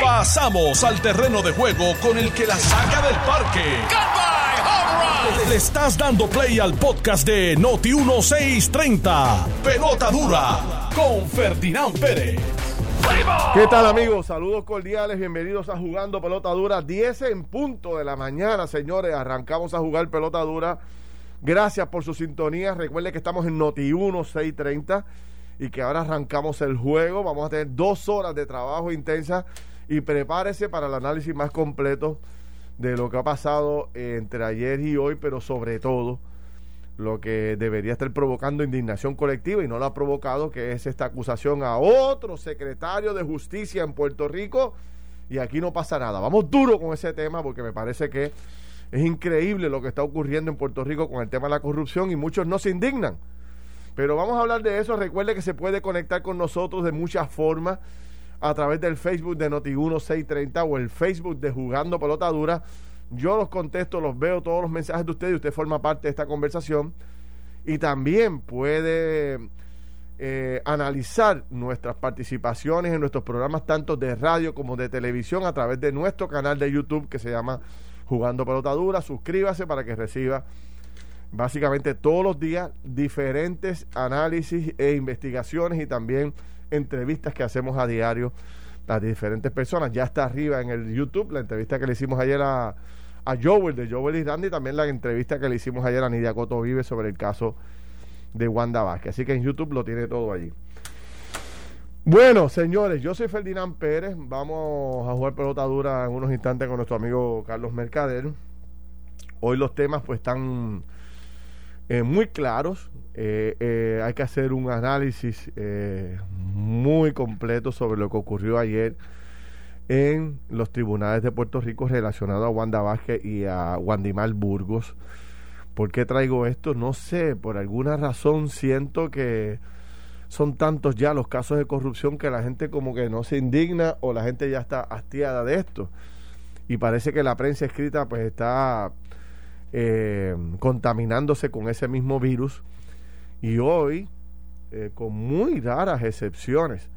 Pasamos al terreno de juego con el que la saca del parque. Le estás dando play al podcast de Noti 1630. Pelota dura con Ferdinand Pérez. ¿Qué tal amigos? Saludos cordiales, bienvenidos a Jugando Pelota Dura, 10 en punto de la mañana, señores, arrancamos a jugar Pelota Dura. Gracias por su sintonía, recuerde que estamos en Noti 1630 y que ahora arrancamos el juego, vamos a tener dos horas de trabajo intensa y prepárese para el análisis más completo de lo que ha pasado entre ayer y hoy, pero sobre todo lo que debería estar provocando indignación colectiva y no lo ha provocado, que es esta acusación a otro secretario de justicia en Puerto Rico y aquí no pasa nada. Vamos duro con ese tema porque me parece que es increíble lo que está ocurriendo en Puerto Rico con el tema de la corrupción y muchos no se indignan. Pero vamos a hablar de eso. Recuerde que se puede conectar con nosotros de muchas formas a través del Facebook de Noti1630 o el Facebook de Jugando Pelota Dura yo los contesto, los veo todos los mensajes de ustedes y usted forma parte de esta conversación. Y también puede eh, analizar nuestras participaciones en nuestros programas tanto de radio como de televisión a través de nuestro canal de YouTube que se llama Jugando Pelotadura. Suscríbase para que reciba básicamente todos los días diferentes análisis e investigaciones y también entrevistas que hacemos a diario a diferentes personas. Ya está arriba en el YouTube la entrevista que le hicimos ayer a a Joel de Joel y Randy, también la entrevista que le hicimos ayer a Nidia Coto Vive sobre el caso de Wanda Vázquez. Así que en YouTube lo tiene todo allí. Bueno, señores, yo soy Ferdinand Pérez. Vamos a jugar pelota dura en unos instantes con nuestro amigo Carlos Mercader. Hoy los temas pues están eh, muy claros. Eh, eh, hay que hacer un análisis muy completo sobre lo que ocurrió ayer en los tribunales de Puerto Rico relacionado a Wanda Vázquez y a Wandimar Burgos. ¿Por qué traigo esto? No sé, por alguna razón siento que son tantos ya los casos de corrupción que la gente como que no se indigna o la gente ya está hastiada de esto. Y parece que la prensa escrita pues está eh, contaminándose con ese mismo virus. Y hoy, eh, con muy raras excepciones,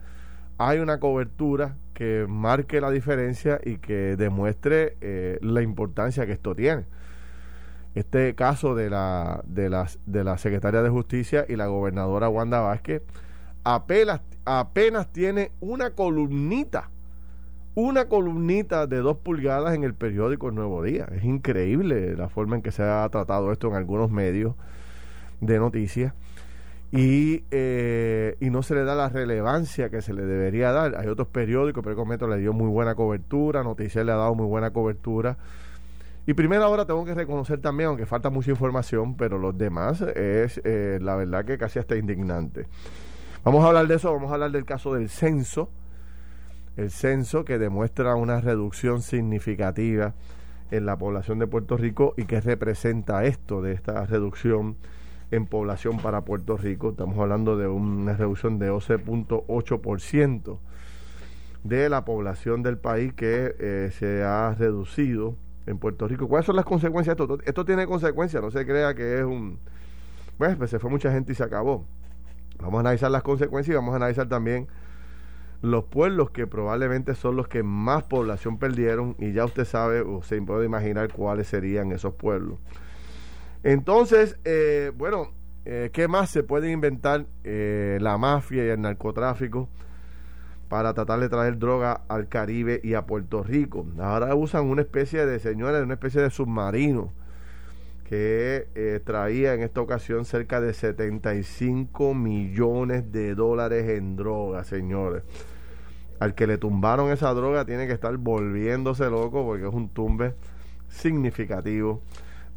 hay una cobertura que marque la diferencia y que demuestre eh, la importancia que esto tiene. Este caso de la, de, las, de la secretaria de Justicia y la gobernadora Wanda Vázquez apenas, apenas tiene una columnita, una columnita de dos pulgadas en el periódico El Nuevo Día. Es increíble la forma en que se ha tratado esto en algunos medios de noticias y, eh, y no se le da la relevancia que se le debería dar. Hay otros periódicos, pero Metro le dio muy buena cobertura, Noticias le ha dado muy buena cobertura. Y primero ahora tengo que reconocer también, aunque falta mucha información, pero los demás es eh, la verdad que casi hasta indignante. Vamos a hablar de eso, vamos a hablar del caso del censo, el censo que demuestra una reducción significativa en la población de Puerto Rico y que representa esto de esta reducción en población para Puerto Rico. Estamos hablando de una reducción de 12.8% de la población del país que eh, se ha reducido en Puerto Rico. ¿Cuáles son las consecuencias de esto? Esto tiene consecuencias, no se crea que es un... Bueno, pues se fue mucha gente y se acabó. Vamos a analizar las consecuencias y vamos a analizar también los pueblos que probablemente son los que más población perdieron y ya usted sabe o se puede imaginar cuáles serían esos pueblos. Entonces, eh, bueno, eh, ¿qué más se puede inventar eh, la mafia y el narcotráfico para tratar de traer droga al Caribe y a Puerto Rico? Ahora usan una especie de, señores, una especie de submarino que traía en esta ocasión cerca de 75 millones de dólares en droga, señores. Al que le tumbaron esa droga tiene que estar volviéndose loco porque es un tumbe significativo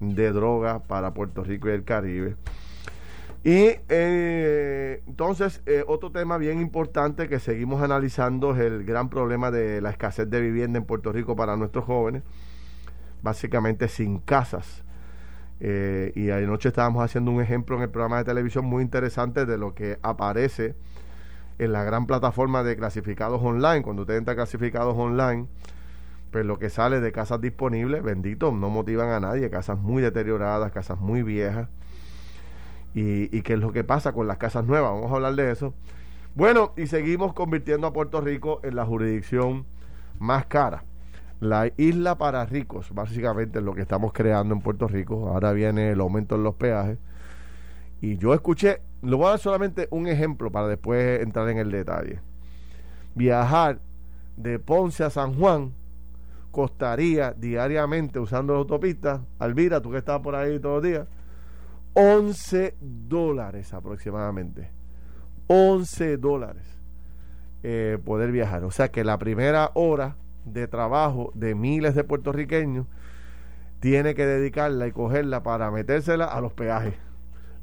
de droga para Puerto Rico y el Caribe. Y eh, entonces, eh, otro tema bien importante que seguimos analizando es el gran problema de la escasez de vivienda en Puerto Rico para nuestros jóvenes, básicamente sin casas. Eh, y anoche estábamos haciendo un ejemplo en el programa de televisión muy interesante de lo que aparece en la gran plataforma de clasificados online. Cuando usted entra a clasificados online, pues lo que sale de casas disponibles, bendito, no motivan a nadie, casas muy deterioradas, casas muy viejas. Y, y qué es lo que pasa con las casas nuevas, vamos a hablar de eso. Bueno, y seguimos convirtiendo a Puerto Rico en la jurisdicción más cara. La isla para ricos, básicamente lo que estamos creando en Puerto Rico. Ahora viene el aumento en los peajes. Y yo escuché, le voy a dar solamente un ejemplo para después entrar en el detalle. Viajar de Ponce a San Juan costaría diariamente usando la autopista, Alvira, tú que estás por ahí todos los días, 11 dólares aproximadamente. 11 dólares eh, poder viajar. O sea que la primera hora de trabajo de miles de puertorriqueños tiene que dedicarla y cogerla para metérsela a los peajes.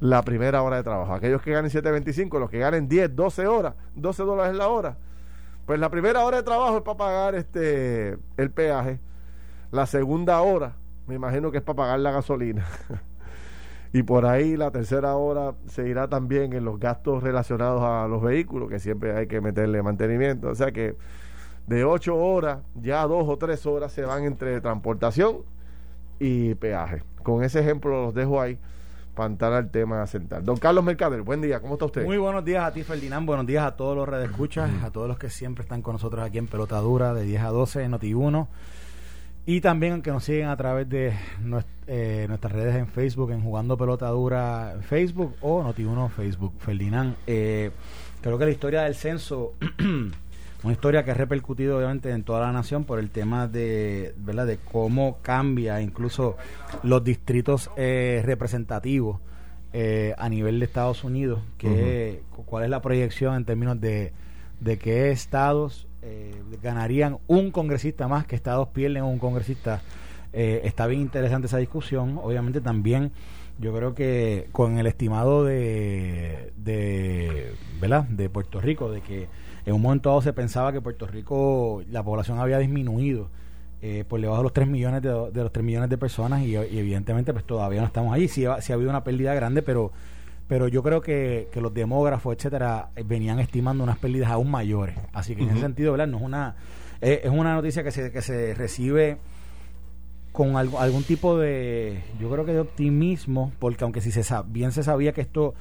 La primera hora de trabajo. Aquellos que ganen 7.25, los que ganen 10, 12 horas, 12 dólares la hora. Pues la primera hora de trabajo es para pagar este el peaje. La segunda hora, me imagino que es para pagar la gasolina. Y por ahí la tercera hora se irá también en los gastos relacionados a los vehículos, que siempre hay que meterle mantenimiento. O sea que de ocho horas, ya dos o tres horas se van entre transportación y peaje. Con ese ejemplo los dejo ahí para entrar al tema central. Don Carlos Mercader, buen día, ¿cómo está usted? Muy buenos días a ti, Ferdinand. Buenos días a todos los redescuchas, a todos los que siempre están con nosotros aquí en Pelotadura de 10 a 12 en Noti1 y también que nos siguen a través de eh, nuestras redes en Facebook, en Jugando Pelota Dura Facebook o Noti1 Facebook. Ferdinand, eh, creo que la historia del censo, una historia que ha repercutido obviamente en toda la nación por el tema de, ¿verdad? de cómo cambia incluso los distritos eh, representativos a nivel de Estados Unidos, que, cuál es la proyección en términos de, de qué estados eh, ganarían un congresista más, que estados pierden un congresista. Eh, está bien interesante esa discusión. Obviamente también yo creo que con el estimado de, de, ¿verdad? de Puerto Rico, de que en un momento dado se pensaba que Puerto Rico, la población había disminuido eh, por debajo de los 3 millones de, los 3 millones de personas y, evidentemente pues todavía no estamos ahí. Sí, sí ha habido una pérdida grande, pero pero yo creo que, que, los demógrafos, etcétera, venían estimando unas pérdidas aún mayores. Así que en ese sentido, ¿verdad? No es una, es, una noticia que se, que se recibe con algo, algún tipo de, yo creo que de optimismo, porque aunque si se bien se sabía que esto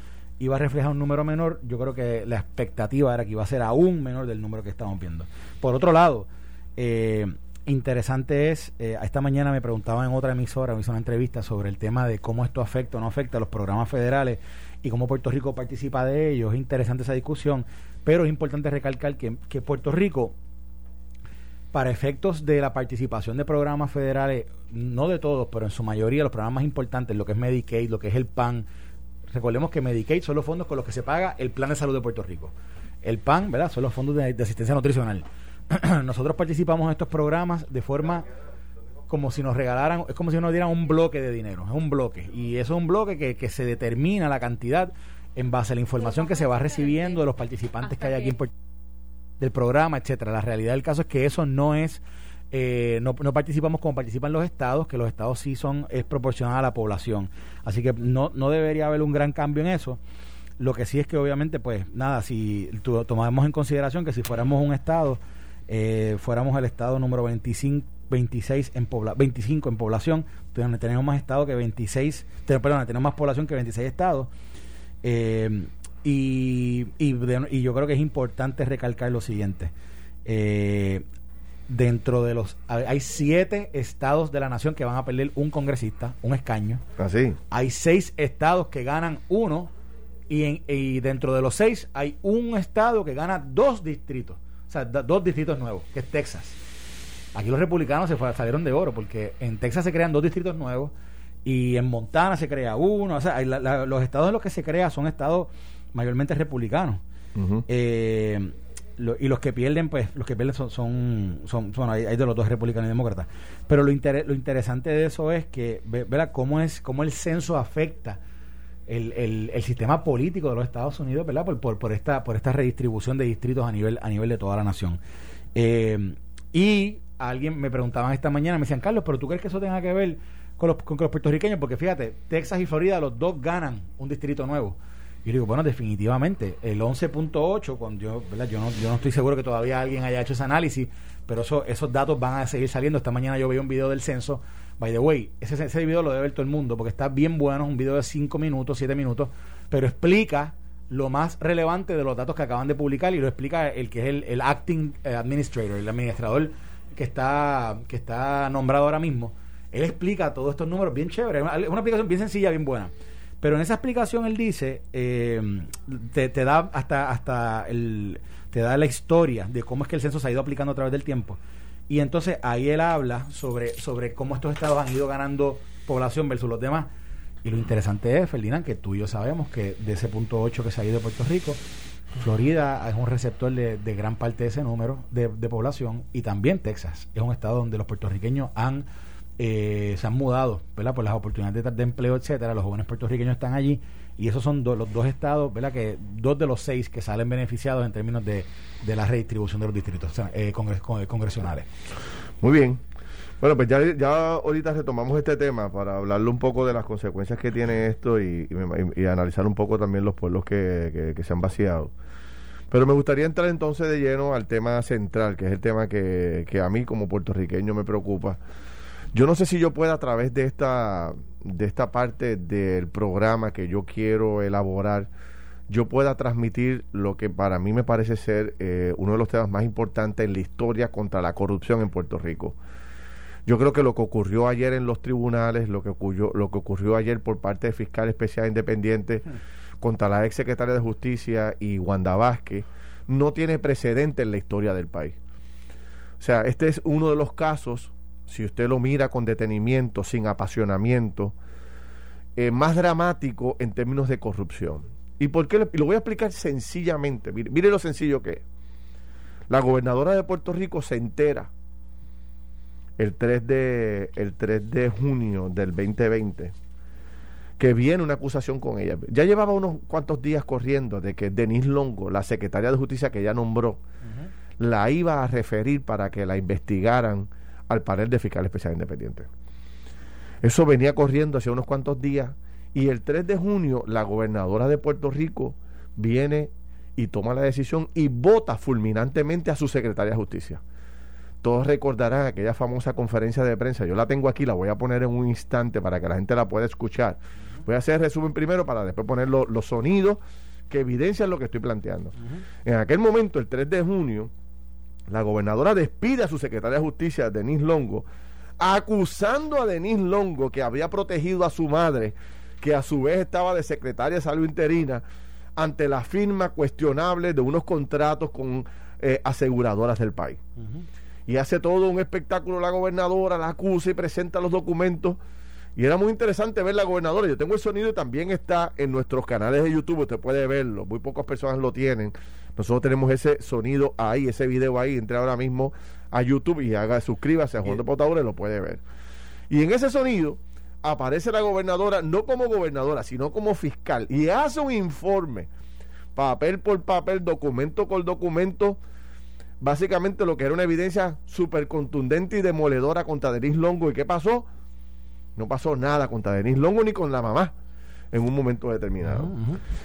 iba a reflejar un número menor, yo creo que la expectativa era que iba a ser aún menor del número que estamos viendo. Por otro lado, eh, interesante es, eh, esta mañana me preguntaban en otra emisora, me hizo una entrevista sobre el tema de cómo esto afecta o no afecta a los programas federales y cómo Puerto Rico participa de ellos. Es interesante esa discusión, pero es importante recalcar que, que Puerto Rico, para efectos de la participación de programas federales, no de todos, pero en su mayoría, los programas más importantes, lo que es Medicaid, lo que es el PAN, recordemos que Medicaid son los fondos con los que se paga el Plan de Salud de Puerto Rico. El PAN, ¿verdad? Son los fondos de, asistencia nutricional. Nosotros participamos en estos programas de forma como si nos regalaran, es como si nos dieran un bloque de dinero, es un bloque. Y eso es un bloque que, que se determina la cantidad en base a la información que se va recibiendo de los participantes que hay aquí en del programa, etcétera. La realidad del caso es que eso no es, eh, no, participamos como participan los estados, que los estados sí son, es proporcional a la población. Así que no, no debería haber un gran cambio en eso. Lo que sí es que obviamente, pues nada, si tomamos en consideración que si fuéramos un estado, eh, fuéramos el estado número 25 26 en pobla 25 en población, tenemos más estados que 26, perdón, tenemos más población que 26 estados. Eh, y, y, yo creo que es importante recalcar lo siguiente. Eh, dentro de los... Hay siete estados de la nación que van a perder un congresista, un escaño. Así. Ah, hay seis estados que ganan uno y, en, y dentro de los seis hay un estado que gana dos distritos. O sea, dos distritos nuevos, que es Texas. Aquí los republicanos se salieron de oro porque en Texas se crean dos distritos nuevos y en Montana se crea uno. O sea, los estados en los que se crea son estados mayormente republicanos. Eh, y los que pierden, pues, los que pierden son, son, son, hay, de los dos republicanos y demócratas. Pero lo, lo interesante de eso es que, ¿verdad? Cómo es, cómo el censo afecta el, el, sistema político de los Estados Unidos, ¿verdad? Por, por, por, esta, por esta redistribución de distritos a nivel, a nivel de toda la nación. Eh, y alguien me preguntaban esta mañana, me decían, Carlos, pero tú crees que eso tenga que ver con los, con los puertorriqueños? Porque fíjate, Texas y Florida, los dos ganan un distrito nuevo. Yo digo, bueno, definitivamente, el 11.8, cuando yo, ¿verdad? Yo, no, yo no estoy seguro que todavía alguien haya hecho ese análisis, pero eso, esos datos van a seguir saliendo. Esta mañana yo veía un video del censo. By the way, ese, ese video lo debe ver todo el mundo porque está bien bueno, es un video de 5 minutos, 7 minutos, pero explica lo más relevante de los datos que acaban de publicar y lo explica el que es el, acting eh, administrator, el administrador que está, que está nombrado ahora mismo. Él explica todos estos números bien chévere. Es una aplicación bien sencilla, bien buena. Pero en esa explicación él dice, eh, te, te, da hasta, hasta el, te da la historia de cómo es que el censo se ha ido aplicando a través del tiempo. Y entonces ahí él habla sobre, sobre cómo estos estados han ido ganando población versus los demás. Y lo interesante es, Ferdinand, que tú y yo sabemos que de ese punto 8 que se ha ido de Puerto Rico, Florida es un receptor de, gran parte de ese número de, población y también Texas es un estado donde los puertorriqueños han eh, se han mudado ¿verdad? por las oportunidades de, empleo, etcétera. Los jóvenes puertorriqueños están allí y esos son los dos estados, ¿verdad? que dos de los seis que salen beneficiados en términos de, la redistribución de los distritos eh, congresionales. Muy bien. Bueno, pues ya, ya ahorita retomamos este tema para hablarle un poco de las consecuencias que tiene esto y, analizar un poco también los pueblos que, se han vaciado. Pero me gustaría entrar entonces de lleno al tema central, que es el tema que, que a mí como puertorriqueño me preocupa. Yo no sé si yo pueda a través de esta, de esta parte del programa que yo quiero elaborar, yo pueda transmitir lo que para mí me parece ser eh, uno de los temas más importantes en la historia contra la corrupción en Puerto Rico. Yo creo que lo que ocurrió ayer en los tribunales, lo que ocurrió, lo que ocurrió ayer por parte del fiscal especial independiente contra la ex secretaria de Justicia y Wanda Vázquez, no tiene precedente en la historia del país. O sea, este es uno de los casos, si usted lo mira con detenimiento, sin apasionamiento, eh, más dramático en términos de corrupción. ¿Y por qué? lo voy a explicar sencillamente. Mire, mire lo sencillo que es. La gobernadora de Puerto Rico se entera el 3 de, el 3 de junio del 2020 que viene una acusación con ella. Ya llevaba unos cuantos días corriendo de que Denise Longo, la secretaria de justicia que ella nombró, la iba a referir para que la investigaran al panel de fiscal especial independiente. Eso venía corriendo hace unos cuantos días y el 3 de junio la gobernadora de Puerto Rico viene y toma la decisión y vota fulminantemente a su secretaria de justicia. Todos recordarán aquella famosa conferencia de prensa. Yo la tengo aquí, la voy a poner en un instante para que la gente la pueda escuchar. Voy a hacer el resumen primero para después poner los sonidos que evidencian lo que estoy planteando. En aquel momento, el 3 de junio, la gobernadora despide a su secretaria de justicia, Denise Longo, acusando a Denise Longo que había protegido a su madre, que a su vez estaba de secretaria de salud interina, ante la firma cuestionable de unos contratos con eh, aseguradoras del país y hace todo un espectáculo la gobernadora, la acusa y presenta los documentos. Y era muy interesante ver la gobernadora. Yo tengo el sonido y también está en nuestros canales de YouTube. Usted puede verlo. Muy pocas personas lo tienen. Nosotros tenemos ese sonido ahí, ese video ahí. Entre ahora mismo a YouTube y haga, suscríbase a Juan de Potadura lo puede ver. Y en ese sonido aparece la gobernadora, no como gobernadora, sino como fiscal. Y hace un informe, papel por papel, documento por documento básicamente lo que era una evidencia súper contundente y demoledora contra Denis Longo. ¿Y qué pasó? No pasó nada contra Denis Longo ni con la mamá en un momento determinado.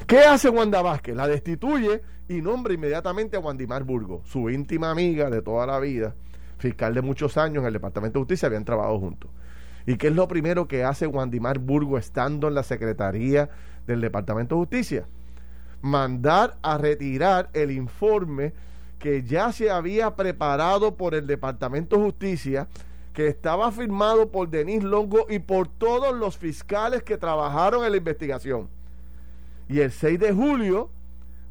¿Qué hace Wanda Vázquez? La destituye y nombra inmediatamente a Wandimar Burgo, su íntima amiga de toda la vida, fiscal de muchos años en el Departamento de Justicia, habían trabajado juntos. ¿Y qué es lo primero que hace Wandimar Burgo estando en la Secretaría del Departamento de Justicia? Mandar a retirar el informe que ya se había preparado por el Departamento de Justicia, que estaba firmado por Denis Longo y por todos los fiscales que trabajaron en la investigación. Y el 6 de julio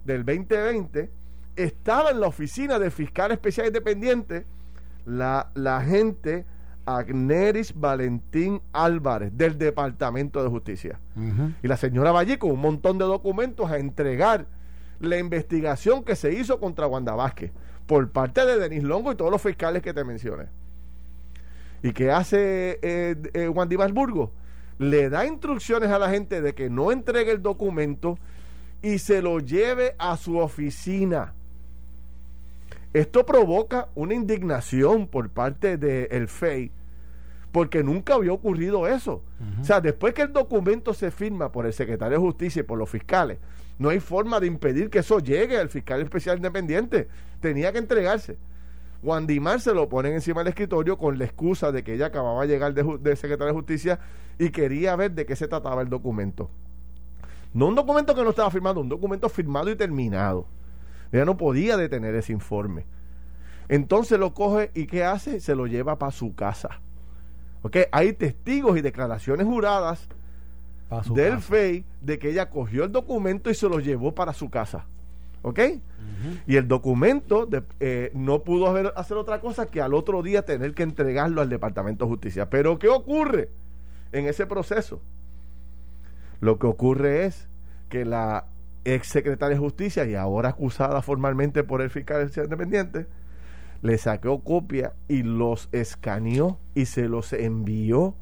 del 2020 estaba en la oficina del fiscal especial independiente la, la agente Agneris Valentín Álvarez del Departamento de Justicia. Y la señora Valle con un montón de documentos a entregar la investigación que se hizo contra Wanda Vázquez por parte de Denis Longo y todos los fiscales que te mencioné. ¿Y qué hace eh, eh Burgo? Le da instrucciones a la gente de que no entregue el documento y se lo lleve a su oficina. Esto provoca una indignación por parte del el FEI porque nunca había ocurrido eso. O sea, después que el documento se firma por el secretario de Justicia y por los fiscales, no hay forma de impedir que eso llegue al fiscal especial independiente. Tenía que entregarse. Wandimar se lo ponen encima del escritorio con la excusa de que ella acababa de llegar de, secretario de Justicia y quería ver de qué se trataba el documento. No un documento que no estaba firmado, un documento firmado y terminado. Ella no podía detener ese informe. Entonces lo coge y ¿qué hace? Se lo lleva para su casa. ¿Ok? Hay testigos y declaraciones juradas del FEI de que ella cogió el documento y se lo llevó para su casa. ¿Ok? Y el documento eh, no pudo hacer otra cosa que al otro día tener que entregarlo al Departamento de Justicia. Pero ¿qué ocurre en ese proceso? Lo que ocurre es que la ex secretaria de Justicia y ahora acusada formalmente por el fiscal independiente, le sacó copia y los escaneó y se los envió.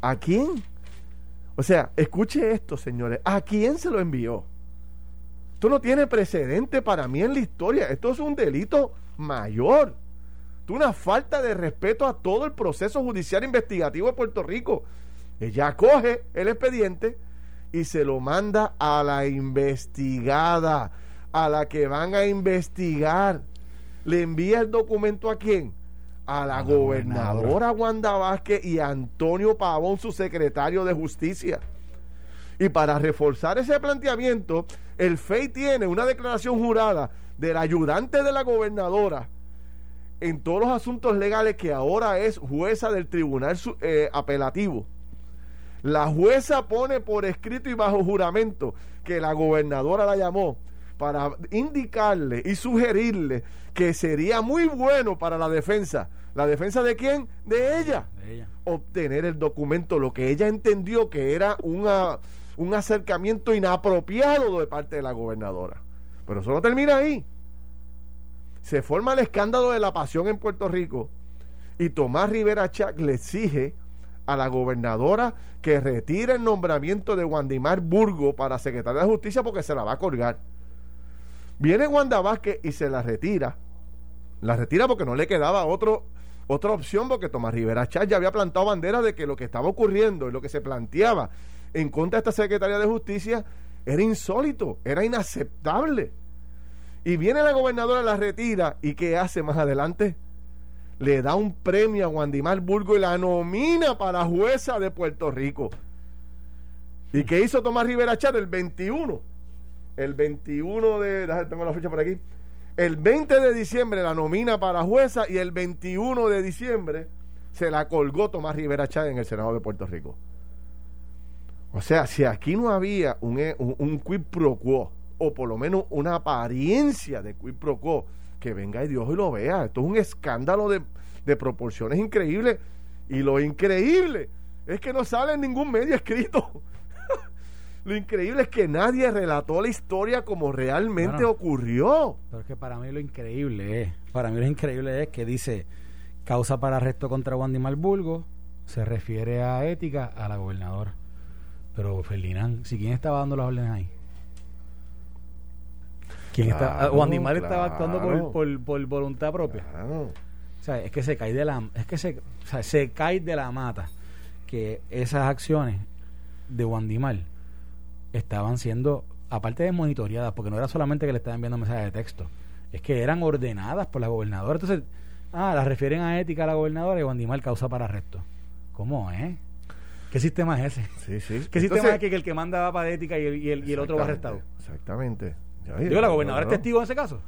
¿A quién? O sea, escuche esto, señores. ¿A quién se lo envió? Esto no tiene precedente para mí en la historia. Esto es un delito mayor. Esto es una falta de respeto a todo el proceso judicial investigativo de Puerto Rico. Ella coge el expediente y se lo manda a la investigada, a la que van a investigar. Le envía el documento a quién? A la, gobernadora Wanda Vázquez y a Antonio Pavón, su secretario de Justicia. Y para reforzar ese planteamiento, el FEI tiene una declaración jurada del ayudante de la gobernadora en todos los asuntos legales que ahora es jueza del tribunal eh, apelativo. La jueza pone por escrito y bajo juramento que la gobernadora la llamó para indicarle y sugerirle que sería muy bueno para la defensa. ¿La defensa de quién? De ella. De ella. Obtener el documento, lo que ella entendió que era una un acercamiento inapropiado de parte de la gobernadora. Pero eso no termina ahí. Se forma el escándalo de la pasión en Puerto Rico y Tomás Rivera Chac le exige a la gobernadora que retire el nombramiento de Wandimar Burgo para secretaria de justicia porque se la va a colgar. Viene Wanda Vázquez y se la retira. La retira porque no le quedaba otro, otra opción porque Tomás Rivera Chac ya había plantado bandera de que lo que estaba ocurriendo y lo que se planteaba en contra de esta Secretaría de Justicia era insólito, era inaceptable. Y viene la gobernadora, la retira y ¿qué hace más adelante? Le da un premio a Wandimar Burgo y la nomina para jueza de Puerto Rico. ¿Y qué hizo Tomás Rivera Char el 21? El 21 de... Tengo la fecha por aquí. El 20 de diciembre la nomina para jueza y el 21 de diciembre se la colgó Tomás Rivera Char en el Senado de Puerto Rico. O sea, si aquí no había un, eh, un, quid pro quo, o por lo menos una apariencia de quid pro quo, que venga y Dios y lo vea. Esto es un escándalo de, de proporciones increíbles. Y lo increíble es que no sale en ningún medio escrito. lo increíble es que nadie relató la historia como realmente ocurrió. Pero es que para mí lo increíble es, para mí lo increíble es que dice causa para arresto contra Wandy Malburgo, se refiere a ética a la gobernadora. Pero Ferdinand, si quién estaba dando las órdenes ahí. ¿Quién está, o Animal estaba actuando por, por, voluntad propia. O sea, es que se cae de la es que se, o sea, se cae de la mata que esas acciones de Wandimal estaban siendo aparte de monitoreadas, porque no era solamente que le estaban enviando mensajes de texto, es que eran ordenadas por la gobernadora. Entonces, ah, las refieren a ética a la gobernadora y Wandimal causa para arresto. ¿Cómo es? Eh? ¿Qué sistema es ese? Sí, sí. ¿Qué sistema es que, el que manda va para ética y el, y el, otro va arrestado? Exactamente. Digo, ¿la gobernadora es testigo en ese caso?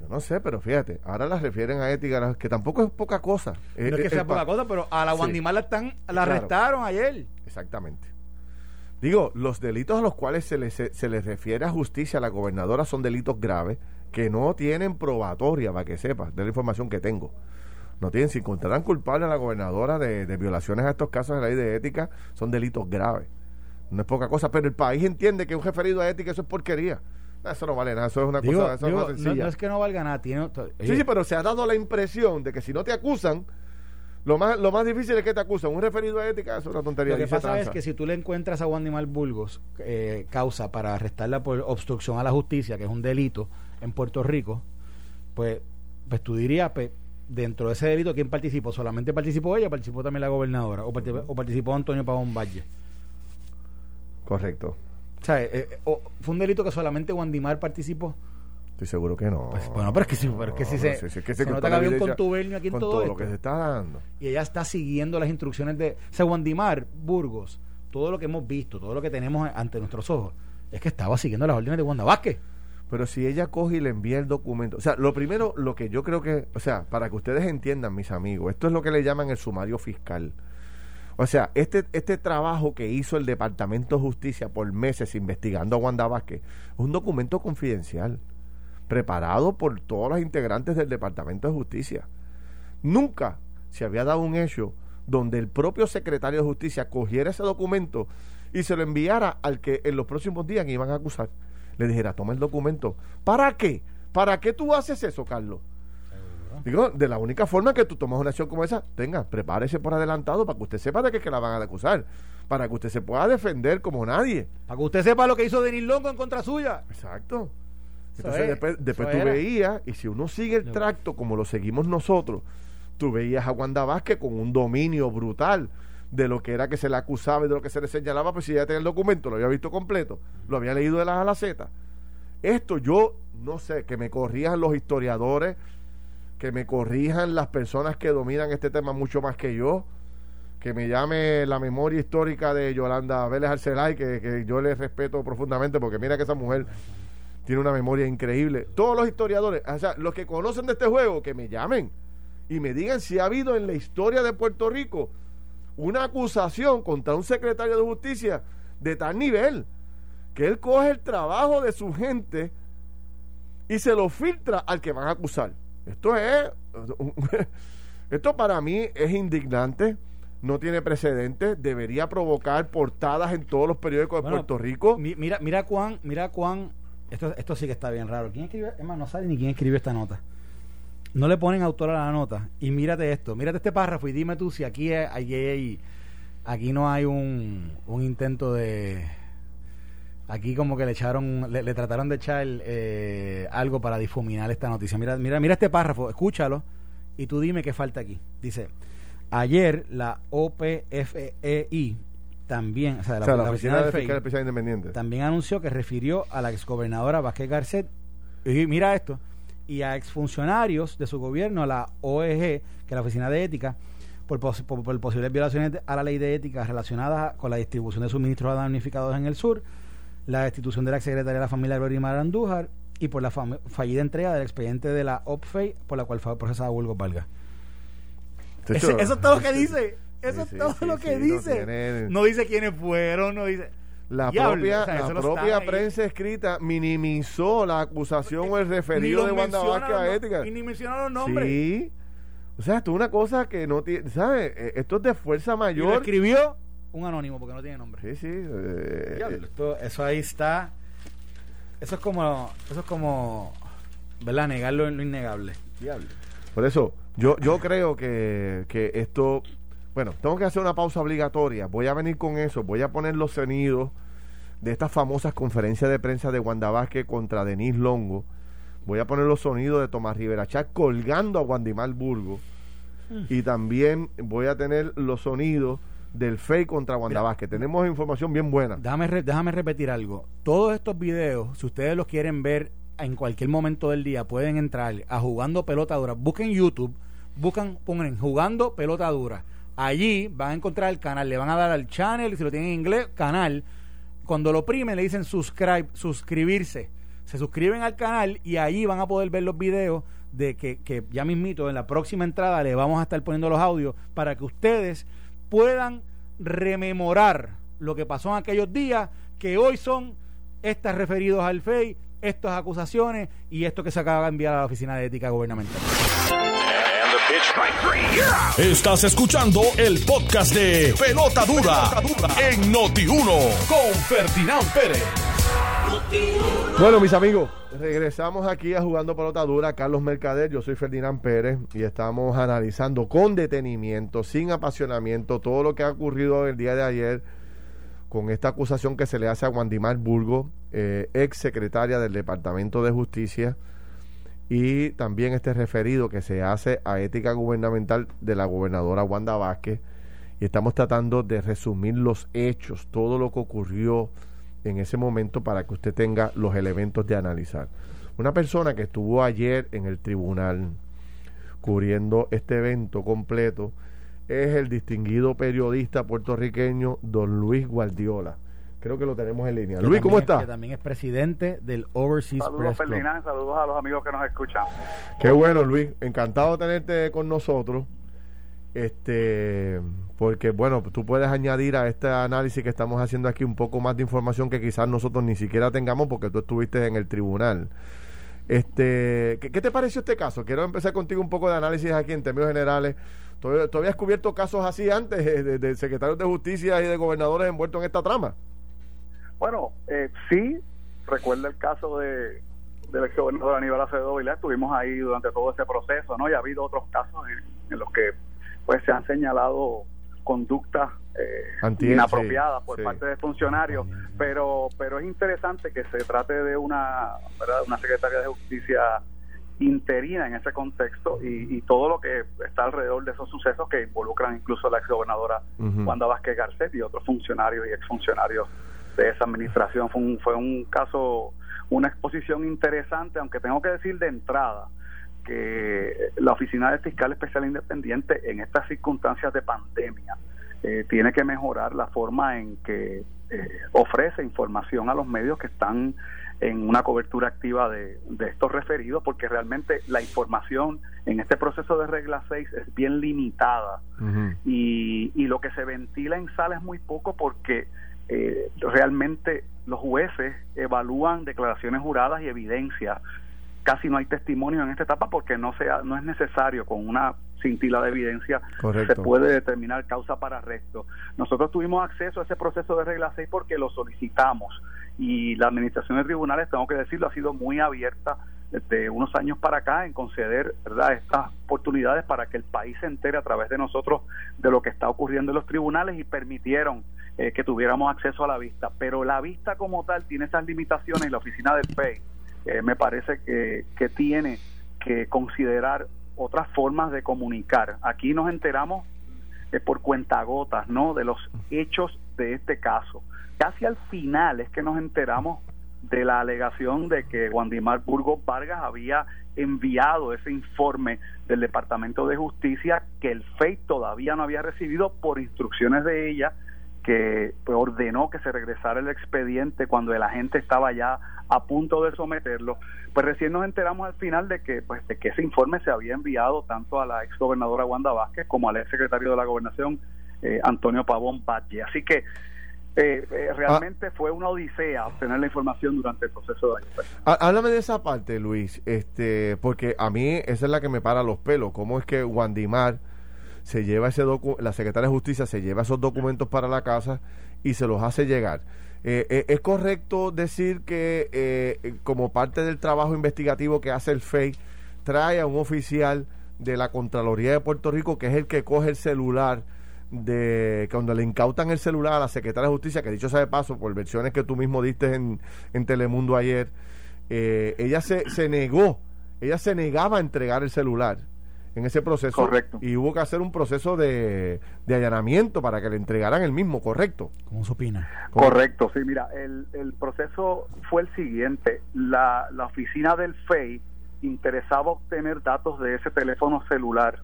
Yo no sé, pero fíjate, ahora las refieren a ética, que tampoco es poca cosa. No es, que sea poca cosa, pero a la Guandimar la, están, la arrestaron ayer. Exactamente. Digo, los delitos a los cuales se les, se les refiere a justicia a la gobernadora son delitos graves que no tienen probatoria, para que sepas, de la información que tengo no tienen, si encontrarán culpable a la gobernadora de, violaciones a estos casos de la ley de ética, son delitos graves. No es poca cosa, pero el país entiende que un referido a ética eso es porquería. Eso no vale nada, eso es una cosa eso no, no, es que no valga nada, tiene, Sí, sí, pero se ha dado la impresión de que si no te acusan, lo más, lo más difícil es que te acusan. Un referido a ética es una tontería. Lo que pasa es que si tú le encuentras a Juan Animal Burgos eh, causa para arrestarla por obstrucción a la justicia, que es un delito en Puerto Rico, pues, pues tú dirías, pues, dentro de ese delito, ¿quién participó? ¿Solamente participó ella o participó también la gobernadora? ¿O participó, Antonio Pavón Valle? Correcto. O sea, eh, eh, ¿fue un delito que solamente Wandimar participó? Estoy seguro que no. Pues, bueno, pero es que sí, pero es que sí se, se, nota que había un contubernio aquí en todo, todo lo que se está dando. Y ella está siguiendo las instrucciones de... O sea, Wandimar, Burgos, todo lo que hemos visto, todo lo que tenemos ante nuestros ojos, es que estaba siguiendo las órdenes de Wanda Vázquez. Pero si ella coge y le envía el documento, o sea, lo primero, lo que yo creo que, o sea, para que ustedes entiendan, mis amigos, esto es lo que le llaman el sumario fiscal. O sea, este, este trabajo que hizo el Departamento de Justicia por meses investigando a Wanda Vázquez es un documento confidencial, preparado por todos los integrantes del Departamento de Justicia. Nunca se había dado un hecho donde el propio secretario de Justicia cogiera ese documento y se lo enviara al que en los próximos días iban a acusar le dijera, toma el documento. ¿Para qué? ¿Para qué tú haces eso, Carlos? Digo, de la única forma que tú tomas una acción como esa, tenga, prepárese por adelantado para que usted sepa de qué que la van a acusar. Para que usted se pueda defender como nadie. Para que usted sepa lo que hizo Denis Longo en contra suya. Exacto. Entonces después, después tú veías, y si uno sigue el tracto como lo seguimos nosotros, tú veías a Wanda Vázquez con un dominio brutal de lo que era que se le acusaba y de lo que se le señalaba, pues si ya tenía el documento, lo había visto completo, lo había leído de las a la Z. Esto yo no sé, que me corrijan los historiadores, que me corrijan las personas que dominan este tema mucho más que yo, que me llame la memoria histórica de Yolanda Vélez Arcelay, que, que yo le respeto profundamente, porque mira que esa mujer tiene una memoria increíble. Todos los historiadores, o sea, los que conocen de este juego, que me llamen y me digan si ha habido en la historia de Puerto Rico una acusación contra un secretario de justicia de tal nivel que él coge el trabajo de su gente y se lo filtra al que van a acusar. Esto es, esto para mí es indignante, no tiene precedentes, debería provocar portadas en todos los periódicos de Puerto Rico. mira, mira cuán, mira cuán, esto, esto sí que está bien raro. ¿Quién escribe? Es más, no sabe ni quién escribió esta nota no le ponen autor a la nota. Y mírate esto, mírate este párrafo y dime tú si aquí hay, aquí no hay un, un intento de aquí como que le echaron le, trataron de echar eh, algo para difuminar esta noticia. Mira mira mira este párrafo escúchalo y tú dime qué falta aquí. Dice ayer la OPFEI también o sea, la, oficina, de fiscal especial independiente. también anunció que refirió a la exgobernadora Vázquez Garcet. Y mira esto y a exfuncionarios de su gobierno, a la OEG, que es la Oficina de Ética, por, posibles violaciones a la ley de ética relacionadas con la distribución de suministros a damnificados en el sur, la destitución de la exsecretaria de la familia Glorimar Andújar y por la fallida entrega del expediente de la OPFEI por la cual fue procesada Hugo Valga. eso es todo lo que dice. Eso es todo lo que dice. no dice quiénes fueron, no dice la propia, la propia prensa escrita minimizó la acusación o el referido de Wanda Vázquez a ética. Y ni mencionó los nombres. Sí. O sea, esto es una cosa que no tiene, ¿sabes? Eh, esto es de fuerza mayor. Y lo escribió un anónimo porque no tiene nombre. Sí, sí. Eh, eh. eso ahí está. Eso es como, eso es como, ¿verdad? Negar lo, innegable. Diablo. Por eso, yo, yo creo que, que esto bueno, tengo que hacer una pausa obligatoria. Voy a venir con eso. Voy a poner los sonidos de estas famosas conferencias de prensa de Wanda Vázquez contra Denis Longo. Voy a poner los sonidos de Tomás Rivera Chá colgando a Guandimar Burgo. Mm. Y también voy a tener los sonidos del FEI contra Wanda Vázquez. Tenemos información bien buena. Déjame, déjame repetir algo. Todos estos videos, si ustedes los quieren ver en cualquier momento del día, pueden entrar a Jugando Pelota Dura. Busquen YouTube, buscan, pongan Jugando Pelota Dura Allí van a encontrar el canal, le van a dar al channel, si lo tienen en inglés, canal. Cuando lo oprimen le dicen suscribirse. Se suscriben al canal y ahí van a poder ver los videos de que, que ya mismito en la próxima entrada le vamos a estar poniendo los audios para que ustedes puedan rememorar lo que pasó en aquellos días que hoy son estas referidos al FEI, estas acusaciones y esto que se acaba de enviar a la Oficina de Ética Gubernamental. Estás escuchando el podcast de Pelota Dura, en Noti1 con Ferdinand Pérez. Bueno, mis amigos, regresamos aquí a Jugando Pelota Dura. Carlos Mercader, yo soy Ferdinand Pérez y estamos analizando con detenimiento, sin apasionamiento, todo lo que ha ocurrido el día de ayer con esta acusación que se le hace a Wandimar Burgo, eh, ex secretaria del Departamento de Justicia y también este referido que se hace a ética gubernamental de la gobernadora Wanda Vázquez y estamos tratando de resumir los hechos, todo lo que ocurrió en ese momento para que usted tenga los elementos de analizar. Una persona que estuvo ayer en el tribunal cubriendo este evento completo es el distinguido periodista puertorriqueño don Luis Guardiola. Creo que lo tenemos en línea. Luis, ¿cómo está? Que también es presidente del Overseas saludos, Press Club. saludos a los amigos que nos escuchan. Qué bueno, Luis. Encantado de tenerte con nosotros. Este, porque bueno, tú puedes añadir a este análisis que estamos haciendo aquí un poco más de información que quizás nosotros ni siquiera tengamos porque tú estuviste en el tribunal. Este, ¿qué, te pareció este caso? Quiero empezar contigo un poco de análisis aquí en términos generales. ¿Tú, habías cubierto casos así antes de, secretarios de justicia y de gobernadores envueltos en esta trama? Bueno, eh, sí, recuerda el caso de del ex gobernador Aníbal Acevedo Vilá, estuvimos ahí durante todo ese proceso, ¿no? Y ha habido otros casos en, los que pues se han señalado conductas eh, inapropiadas por parte de funcionarios, pero pero es interesante que se trate de una ¿verdad? una secretaria de justicia interina en ese contexto y, todo lo que está alrededor de esos sucesos que involucran incluso a la exgobernadora gobernadora Wanda Vázquez Garcet y otros funcionarios y exfuncionarios de esa administración. Fue un, fue un caso, una exposición interesante, aunque tengo que decir de entrada que la Oficina de Fiscal Especial Independiente en estas circunstancias de pandemia eh, tiene que mejorar la forma en que eh, ofrece información a los medios que están en una cobertura activa de, estos referidos, porque realmente la información en este proceso de regla 6 es bien limitada y, y, lo que se ventila en sala es muy poco porque eh, realmente los jueces evalúan declaraciones juradas y evidencia. Casi no hay testimonio en esta etapa porque no sea no es necesario con una cintila de evidencia se puede determinar causa para arresto. Nosotros tuvimos acceso a ese proceso de regla 6 porque lo solicitamos y la administración de tribunales, tengo que decirlo, ha sido muy abierta desde unos años para acá en conceder ¿verdad? estas oportunidades para que el país se entere a través de nosotros de lo que está ocurriendo en los tribunales y permitieron eh, que tuviéramos acceso a la vista. Pero la vista como tal tiene esas limitaciones y la oficina del FEI eh, me parece que, que tiene que considerar otras formas de comunicar. Aquí nos enteramos eh, por cuentagotas, ¿no? De los hechos de este caso. Casi al final es que nos enteramos de la alegación de que Wandimar Burgos Vargas había enviado ese informe del Departamento de Justicia que el FEI todavía no había recibido por instrucciones de ella que pues, ordenó que se regresara el expediente cuando el agente estaba ya a punto de someterlo, pues recién nos enteramos al final de que pues de que ese informe se había enviado tanto a la ex gobernadora Wanda Vázquez como al ex secretario de la gobernación eh, Antonio Pavón Valle. Así que eh, eh, realmente fue una odisea obtener la información durante el proceso de año. Háblame de esa parte, Luis, este, porque a mí esa es la que me para los pelos. ¿Cómo es que Wandimar se lleva ese la secretaria de Justicia se lleva esos documentos para la casa y se los hace llegar? Eh, ¿Es correcto decir que como parte del trabajo investigativo que hace el FEI, trae a un oficial de la Contraloría de Puerto Rico que es el que coge el celular? De cuando le incautan el celular a la secretaria de Justicia, que dicho sea de paso, por versiones que tú mismo diste en, en Telemundo ayer, eh, ella se, se negó, ella se negaba a entregar el celular en ese proceso. Correcto. Y hubo que hacer un proceso de, de allanamiento para que le entregaran el mismo, ¿correcto? ¿Cómo se opina? Correcto, sí, mira, el, el proceso fue el siguiente. La, la oficina del FEI interesaba obtener datos de ese teléfono celular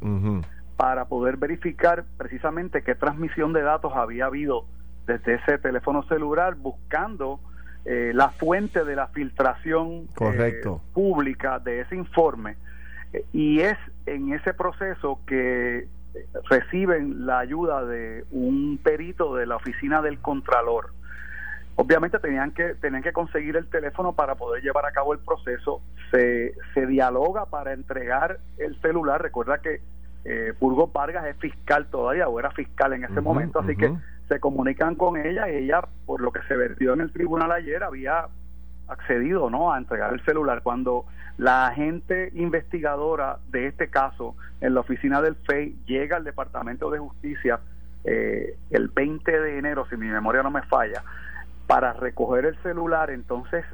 para poder verificar precisamente qué transmisión de datos había habido desde ese teléfono celular buscando eh, la fuente de la filtración eh, pública de ese informe. Y es en ese proceso que reciben la ayuda de un perito de la oficina del contralor. Obviamente tenían que tenían que conseguir el teléfono para poder llevar a cabo el proceso. Se, se dialoga para entregar el celular. Recuerda que eh, Burgos Vargas es fiscal todavía o era fiscal en ese momento, así que se comunican con ella y ella, por lo que se vertió en el tribunal ayer, había accedido no a entregar el celular. Cuando la agente investigadora de este caso en la oficina del FEI llega al Departamento de Justicia eh, el 20 de enero, si mi memoria no me falla, para recoger el celular, entonces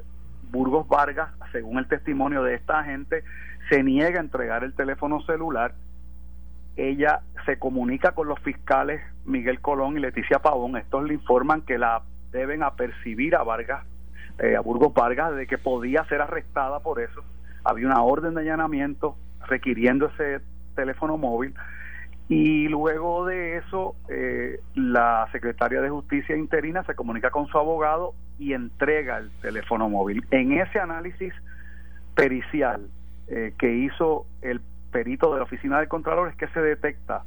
Burgos Vargas, según el testimonio de esta agente, se niega a entregar el teléfono celular ella se comunica con los fiscales Miguel Colón y Leticia Pavón. Estos le informan que la deben apercibir a Vargas, eh, a Burgos Vargas, de que podía ser arrestada por eso. Había una orden de allanamiento requiriendo ese teléfono móvil Y luego de eso, eh, la secretaria de Justicia interina se comunica con su abogado y entrega el teléfono móvil. En ese análisis pericial eh, que hizo el perito de la Oficina del Contralor es que se detecta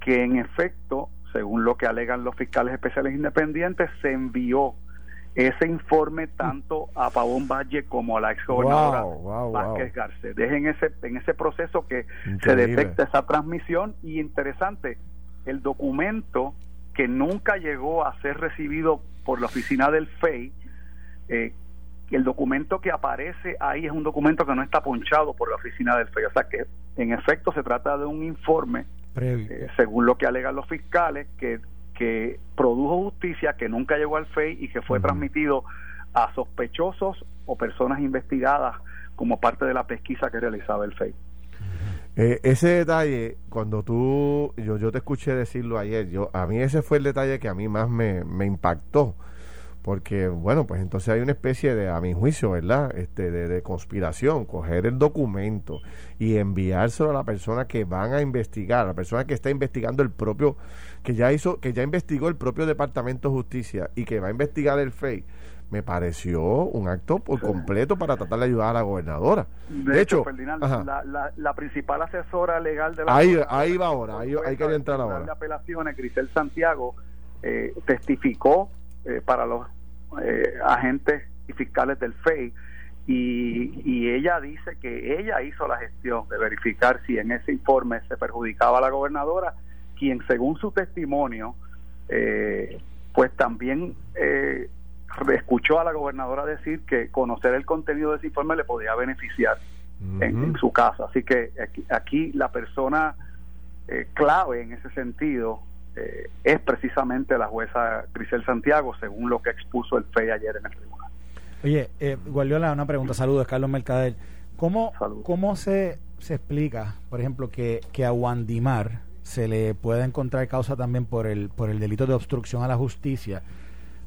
que en efecto, según lo que alegan los fiscales especiales independientes, se envió ese informe tanto a Pavón Valle como a la ex gobernadora Vázquez Garcés. Dejen ese, en ese proceso que se detecta esa transmisión y interesante, el documento que nunca llegó a ser recibido por la oficina del FEI, eh, el documento que aparece ahí es un documento que no está ponchado por la oficina del FEI, o sea que en efecto se trata de un informe, eh, según lo que alegan los fiscales, que que produjo justicia, que nunca llegó al FEI y que fue transmitido a sospechosos o personas investigadas como parte de la pesquisa que realizaba el FEI. Eh, ese detalle, cuando tú, yo, yo te escuché decirlo ayer, yo a mí ese fue el detalle que a mí más me, me impactó porque bueno, pues entonces hay una especie de, a mi juicio, ¿verdad? Este, de, conspiración, coger el documento y enviárselo a la persona que van a investigar, a la persona que está investigando el propio, que ya hizo, que ya investigó el propio Departamento de Justicia y que va a investigar el FEI me pareció un acto por completo para tratar de ayudar a la gobernadora. De, hecho, la, la, principal asesora legal de la ahí, ahí va ahora, ahí, hay que entrar ahora. De apelaciones, Grisel Santiago, eh, testificó eh, para los eh, agentes y fiscales del FEI y, ella dice que ella hizo la gestión de verificar si en ese informe se perjudicaba a la gobernadora, quien según su testimonio, eh, pues también eh, escuchó a la gobernadora decir que conocer el contenido de ese informe le podía beneficiar en, su caso. Así que aquí, la persona clave en ese sentido eh, es precisamente la jueza Grisel Santiago, según lo que expuso el FEI ayer en el tribunal. Oye, eh, Guardiola, una pregunta. Saludos, Carlos Mercader. ¿Cómo, cómo se, se explica, por ejemplo, que, que a Wandimar se le pueda encontrar causa también por el, por el delito de obstrucción a la justicia,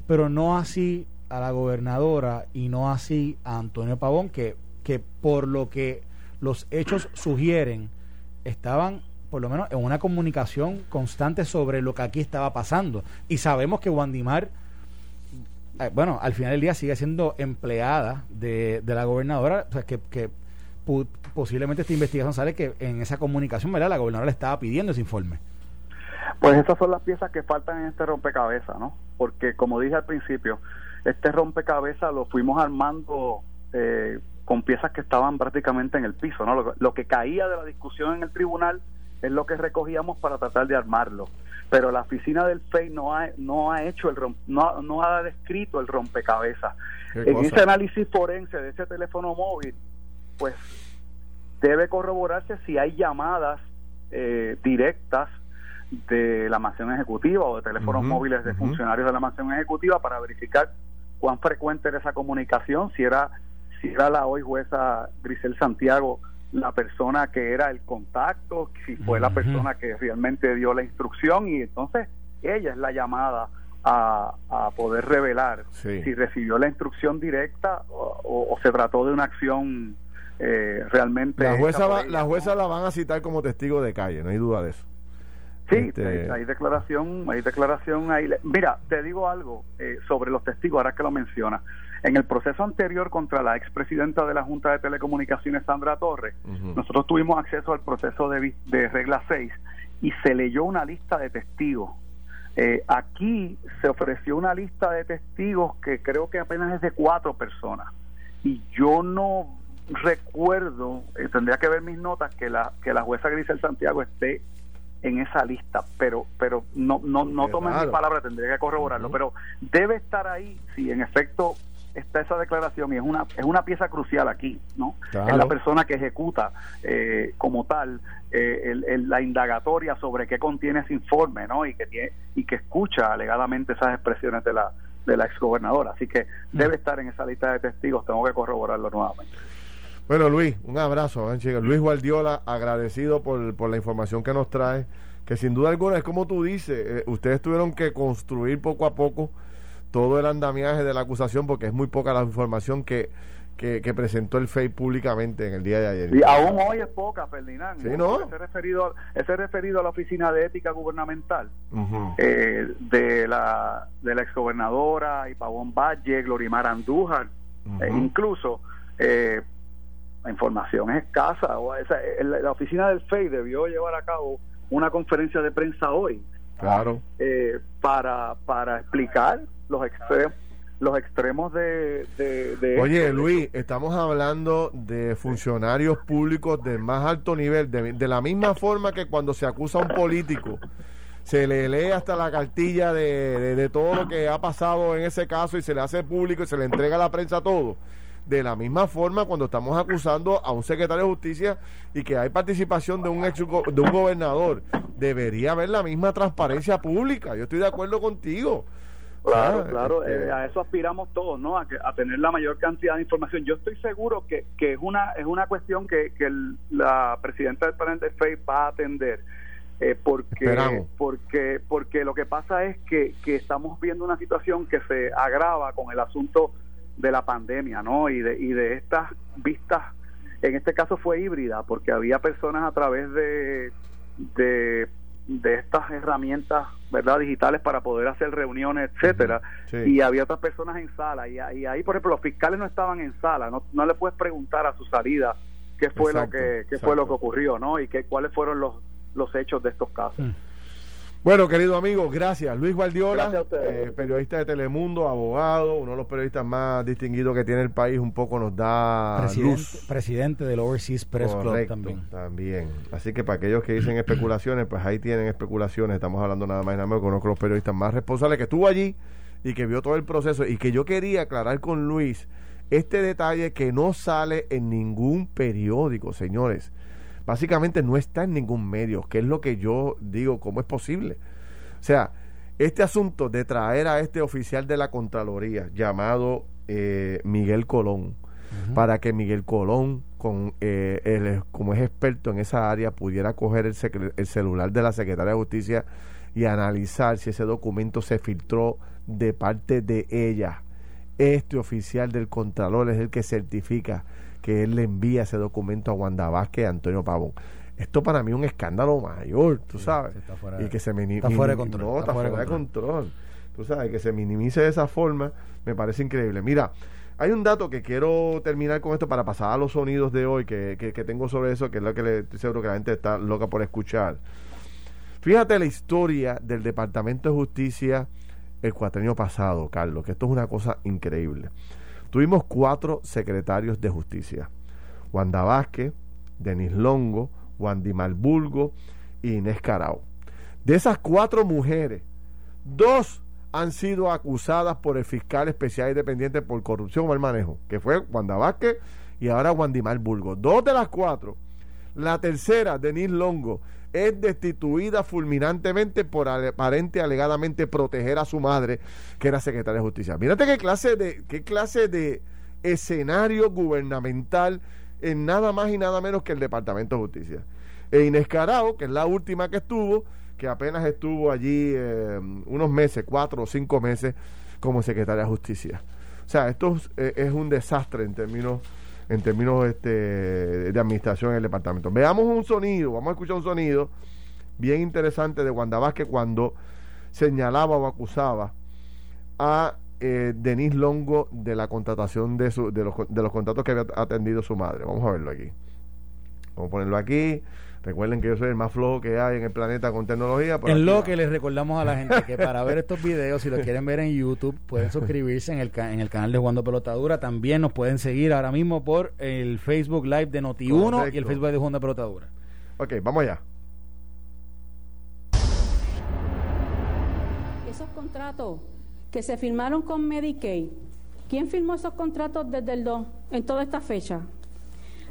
pero no así a la gobernadora y no así a Antonio Pavón, que, que por lo que los hechos sugieren, estaban por lo menos en una comunicación constante sobre lo que aquí estaba pasando. Y sabemos que Wandimar, eh, bueno, al final del día sigue siendo empleada de, la gobernadora, o sea, que, que posiblemente esta investigación sale que en esa comunicación, ¿verdad? La gobernadora le estaba pidiendo ese informe. Pues esas son las piezas que faltan en este rompecabezas, ¿no? Porque como dije al principio, este rompecabezas lo fuimos armando eh, con piezas que estaban prácticamente en el piso, ¿no? lo, que caía de la discusión en el tribunal es lo que recogíamos para tratar de armarlo. Pero la oficina del FEI no ha, no ha hecho el no, no ha descrito el rompecabezas. En ese análisis forense de ese teléfono móvil, pues debe corroborarse si hay llamadas eh, directas de la mansión ejecutiva o de teléfonos móviles de funcionarios de la mansión ejecutiva para verificar cuán frecuente era esa comunicación, si era si era la hoy jueza Grisel Santiago la persona que era el contacto, si fue la persona que realmente dio la instrucción y entonces ella es la llamada a, poder revelar si recibió la instrucción directa o, se trató de una acción eh, realmente... La jueza, la jueza la van a citar como testigo de calle, no hay duda de eso. Sí, este, hay, declaración, hay declaración ahí. Mira, te digo algo eh, sobre los testigos, ahora que lo menciona. En el proceso anterior contra la expresidenta de la Junta de Telecomunicaciones, Sandra Torres, nosotros tuvimos acceso al proceso de, de regla 6 y se leyó una lista de testigos. Eh, aquí se ofreció una lista de testigos que creo que apenas es de cuatro personas. Y yo no recuerdo, eh, tendría que ver mis notas, que la, que la jueza Grisel Santiago esté en esa lista, pero pero no no no tomen mi palabra, tendría que corroborarlo, pero debe estar ahí si en efecto está esa declaración y es una es una pieza crucial aquí, ¿no? Es la persona que ejecuta eh, como tal eh, la indagatoria sobre qué contiene ese informe, ¿no? Y que tiene y que escucha alegadamente esas expresiones de la de la exgobernadora, así que mm. debe estar en esa lista de testigos, tengo que corroborarlo nuevamente. Bueno, Luis, un abrazo. ¿eh, Luis Guardiola, agradecido por, por la información que nos trae, que sin duda alguna es como tú dices, ustedes tuvieron que construir poco a poco todo el andamiaje de la acusación porque es muy poca la información que, que, presentó el FEI públicamente en el día de ayer. Y aún hoy es poca, Ferdinand. Sí, ¿no? Ese referido, ese referido a la Oficina de Ética Gubernamental eh, de la de la exgobernadora y Pavón Valle, Glorimar Andújar, e incluso eh, la información es escasa. O esa, la oficina del FEI debió llevar a cabo una conferencia de prensa hoy. Claro. Eh, para, para explicar los extremos los extremos de... Oye, Luis, estamos hablando de funcionarios públicos del más alto nivel, de, la misma forma que cuando se acusa a un político, se le lee hasta la cartilla de, de, todo lo que ha pasado en ese caso y se le hace público y se le entrega a la prensa todo. De la misma forma, cuando estamos acusando a un secretario de justicia y que hay participación de un, ex, de un gobernador, debería haber la misma transparencia pública. Yo estoy de acuerdo contigo. Claro, claro, este eh, a eso aspiramos todos, ¿no? A, que, a tener la mayor cantidad de información. Yo estoy seguro que, que es una es una cuestión que, que la presidenta del panel de FEI va a atender. Eh, porque porque porque lo que pasa es que, que estamos viendo una situación que se agrava con el asunto de la pandemia, ¿no? Y de, y de estas vistas, en este caso fue híbrida, porque había personas a través de, de de estas herramientas verdad digitales para poder hacer reuniones etcétera. Y había otras personas en sala. Y, ahí por ejemplo los fiscales no estaban en sala. No, no le puedes preguntar a su salida qué fue lo que qué fue lo que ocurrió no y qué cuáles fueron los los hechos de estos casos. Mm. Bueno, querido amigo, gracias. Luis Guardiola, eh, periodista de Telemundo, abogado, uno de los periodistas más distinguidos que tiene el país, un poco nos da presidente, luz. Presidente del Overseas Press Club también. También. Así que para aquellos que dicen especulaciones, pues ahí tienen especulaciones. Estamos hablando nada más y nada menos. Conozco los periodistas más responsables que estuvo allí y que vio todo el proceso y que yo quería aclarar con Luis este detalle que no sale en ningún periódico, señores básicamente no está en ningún medio, que es lo que yo digo, ¿cómo es posible? O sea, este asunto de traer a este oficial de la Contraloría llamado eh, Miguel Colón, para que Miguel Colón, con, eh, como es experto en esa área, pudiera coger el, el celular de la Secretaria de Justicia y analizar si ese documento se filtró de parte de ella. Este oficial del Contralor es el que certifica que él le envía ese documento a Wanda Vázquez y a Antonio Pavón. Esto para mí es un escándalo mayor, tú sabes. y que se está fuera de control. No, está, fuera, de control. Tú sabes, que se minimice de esa forma me parece increíble. Mira, hay un dato que quiero terminar con esto para pasar a los sonidos de hoy que, que, tengo sobre eso, que es lo que le, estoy seguro que la gente está loca por escuchar. Fíjate la historia del Departamento de Justicia el cuatrienio pasado, Carlos, que esto es una cosa increíble. Tuvimos cuatro secretarios de justicia. Wanda Vázquez, Denis Longo, Wandy Malbulgo y Inés Carao. De esas cuatro mujeres, dos han sido acusadas por el fiscal especial independiente por corrupción o mal manejo, que fue Wanda Vázquez y ahora Wandy Malbulgo. Dos de las cuatro. La tercera, Denis Longo, es destituida fulminantemente por aparente alegadamente proteger a su madre, que era secretaria de justicia. Mírate qué clase de, qué clase de escenario gubernamental en nada más y nada menos que el Departamento de Justicia. E Inés Carao, que es la última que estuvo, que apenas estuvo allí eh, unos meses, cuatro o cinco meses, como secretaria de Justicia. O sea, esto es, es un desastre en términos en términos este, de administración en el departamento. Veamos un sonido, vamos a escuchar un sonido bien interesante de Wanda Vázquez cuando señalaba o acusaba a eh, Denis Longo de la contratación de, su, de, los, de los contratos que había atendido su madre. Vamos a verlo aquí. Vamos a ponerlo aquí. Recuerden que yo soy el más flojo que hay en el planeta con tecnología. En lo que les recordamos a la gente que para ver estos videos, si los quieren ver en YouTube, pueden suscribirse en el, en el canal de Jugando Pelotadura. También nos pueden seguir ahora mismo por el Facebook Live de Noti1 y el Facebook de Jugando Pelotadura. Ok, vamos allá. Esos contratos que se firmaron con Medicaid, ¿quién firmó esos contratos desde el 2 en toda esta fecha?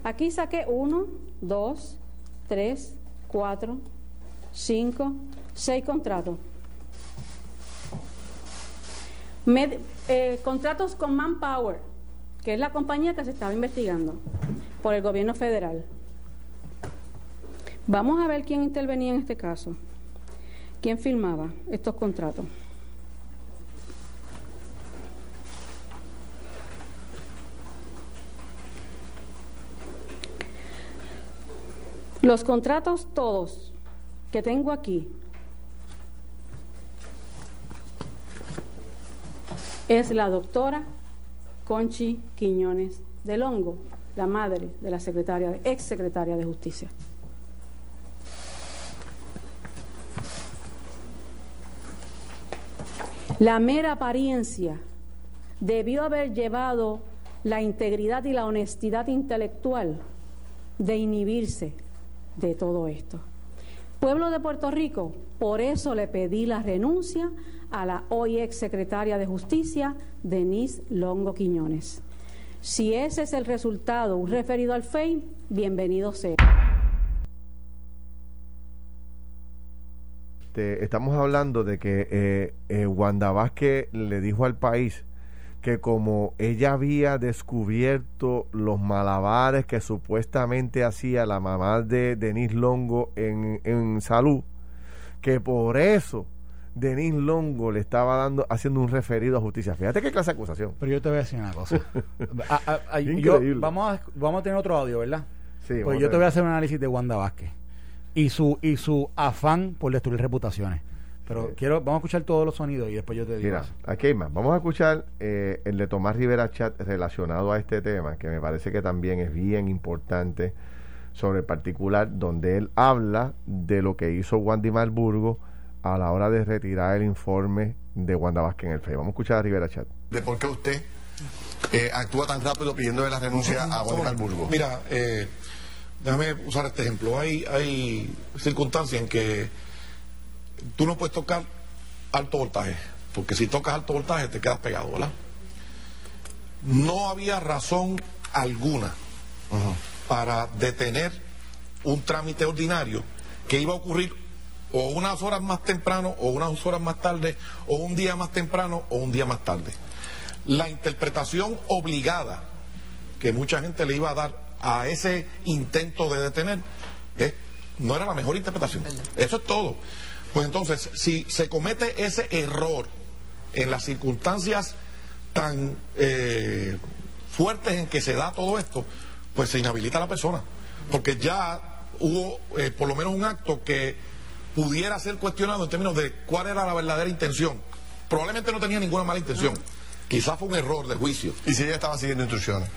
Aquí saqué uno, dos, tres, cuatro, cinco, seis contratos. Eh, contratos con Manpower, que es la compañía que se estaba investigando por el gobierno federal. Vamos a ver quién intervenía en este caso. ¿Quién firmaba estos contratos? Los contratos todos que tengo aquí es la doctora Conchi Quiñones de Longo, la madre de la secretaria, ex secretaria de Justicia. La mera apariencia debió haber llevado la integridad y la honestidad intelectual de inhibirse de todo esto. Pueblo de Puerto Rico, por eso le pedí la renuncia a la hoy ex secretaria de Justicia, Denise Longo Quiñones. Si ese es el resultado, un referido al FEI, bienvenido sea. estamos hablando de que eh, eh, Wanda Vázquez le dijo al país que como ella había descubierto los malabares que supuestamente hacía la mamá de Denise Longo en, en salud, que por eso Denise Longo le estaba dando haciendo un referido a justicia. Fíjate qué clase de acusación. Pero yo te voy a decir una cosa. vamos, a, vamos a tener otro audio, ¿verdad? Sí. Pues yo te voy a hacer un análisis de Wanda Vázquez y su y su afán por destruir reputaciones. Pero quiero, vamos a escuchar todos los sonidos y después yo te digo. Mira, aquí hay más. Vamos a escuchar eh, el de Tomás Rivera Chat relacionado a este tema, que me parece que también es bien importante sobre el particular, donde él habla de lo que hizo Wandy Malburgo a la hora de retirar el informe de Wanda Vázquez en el FEI. Vamos a escuchar a Rivera Chat. ¿De por qué usted eh, actúa tan rápido pidiendo la renuncia a Wandy Malburgo? Mira, eh, déjame usar este ejemplo. Hay, hay circunstancias en que tú no puedes tocar alto voltaje, porque si tocas alto voltaje te quedas pegado, ¿verdad? No había razón alguna para detener un trámite ordinario que iba a ocurrir o unas horas más temprano o unas horas más tarde o un día más temprano o un día más tarde. La interpretación obligada que mucha gente le iba a dar a ese intento de detener eh, no era la mejor interpretación. Eso es todo. Pues entonces, si se comete ese error en las circunstancias tan eh, fuertes en que se da todo esto, pues se inhabilita a la persona. Porque ya hubo eh, por lo menos un acto que pudiera ser cuestionado en términos de cuál era la verdadera intención. Probablemente no tenía ninguna mala intención. Quizás fue un error de juicio. ¿Y si ella estaba siguiendo instrucciones?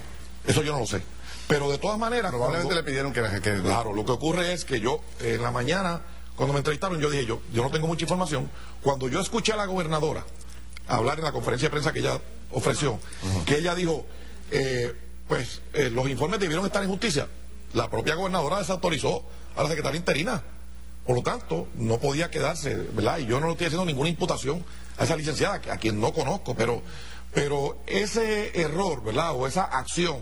Eso yo no lo sé. Pero de todas maneras... Probablemente le pidieron que, que... Claro, lo que ocurre es que yo en la mañana cuando me entrevistaron, yo dije, yo, yo no tengo mucha información. Cuando yo escuché a la gobernadora hablar en la conferencia de prensa que ella ofreció, que ella dijo, eh, pues eh, los informes debieron estar en justicia, la propia gobernadora desautorizó a la secretaria interina. Por lo tanto, no podía quedarse, ¿verdad? Y yo no le estoy haciendo ninguna imputación a esa licenciada, a quien no conozco, pero, pero ese error, ¿verdad? O esa acción,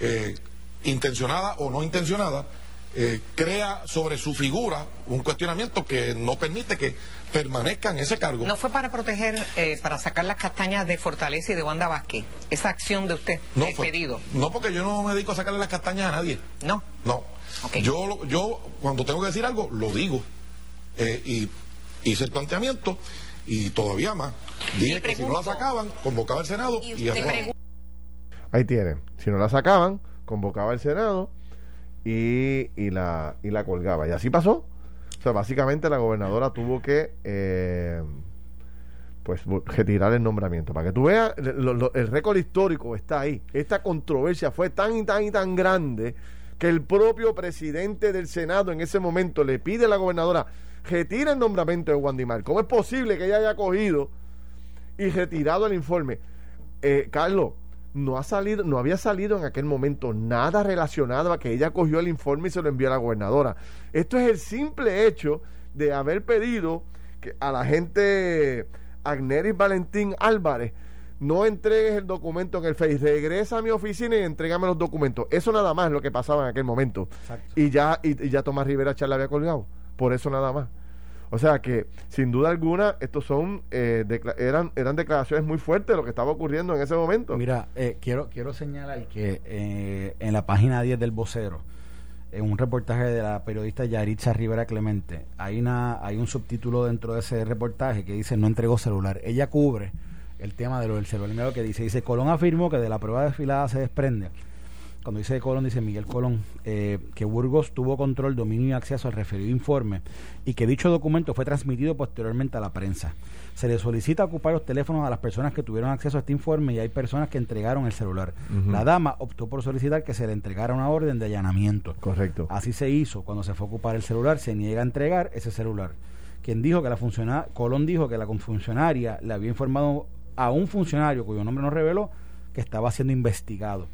eh, intencionada o no intencionada, eh, crea sobre su figura un cuestionamiento que no permite que permanezca en ese cargo. ¿No fue para proteger, eh, para sacar las castañas de Fortaleza y de Wanda Vázquez? Esa acción de usted, no pedido. No, porque yo no me dedico a sacarle las castañas a nadie. No. No. Yo, yo, cuando tengo que decir algo, lo digo. Eh, y hice el planteamiento y todavía más. Dije que si no la sacaban, convocaba el Senado y, Ahí tienen. Si no la sacaban, convocaba el Senado y, y, la, y la colgaba. Y así pasó. O sea, básicamente la gobernadora tuvo que eh, pues retirar el nombramiento. Para que tú veas, el récord histórico está ahí. Esta controversia fue tan y tan y tan grande que el propio presidente del Senado en ese momento le pide a la gobernadora retira el nombramiento de Wandimar. ¿Cómo es posible que ella haya cogido y retirado el informe? Eh, Carlos, no ha salido, no había salido en aquel momento nada relacionado a que ella cogió el informe y se lo envió a la gobernadora. Esto es el simple hecho de haber pedido que a la gente Agneris Valentín Álvarez no entregues el documento en el Face, regresa a mi oficina y entrégame los documentos. Eso nada más es lo que pasaba en aquel momento. Y ya, y, ya Tomás Rivera Charla había colgado. Por eso nada más. O sea que, sin duda alguna, estos son eh, eran eran declaraciones muy fuertes de lo que estaba ocurriendo en ese momento. Mira, eh, quiero quiero señalar que eh, en la página 10 del vocero, en un reportaje de la periodista Yaritza Rivera Clemente, hay una hay un subtítulo dentro de ese reportaje que dice no entregó celular. Ella cubre el tema de lo del celular que dice dice Colón afirmó que de la prueba desfilada se desprende cuando dice Colón, dice Miguel Colón, eh, que Burgos tuvo control, dominio y acceso al referido informe y que dicho documento fue transmitido posteriormente a la prensa. Se le solicita ocupar los teléfonos a las personas que tuvieron acceso a este informe y hay personas que entregaron el celular. La dama optó por solicitar que se le entregara una orden de allanamiento. Correcto. Así se hizo. Cuando se fue a ocupar el celular, se niega a entregar ese celular. Quien dijo que la funcionaria, Colón dijo que la funcionaria le había informado a un funcionario cuyo nombre no reveló que estaba siendo investigado.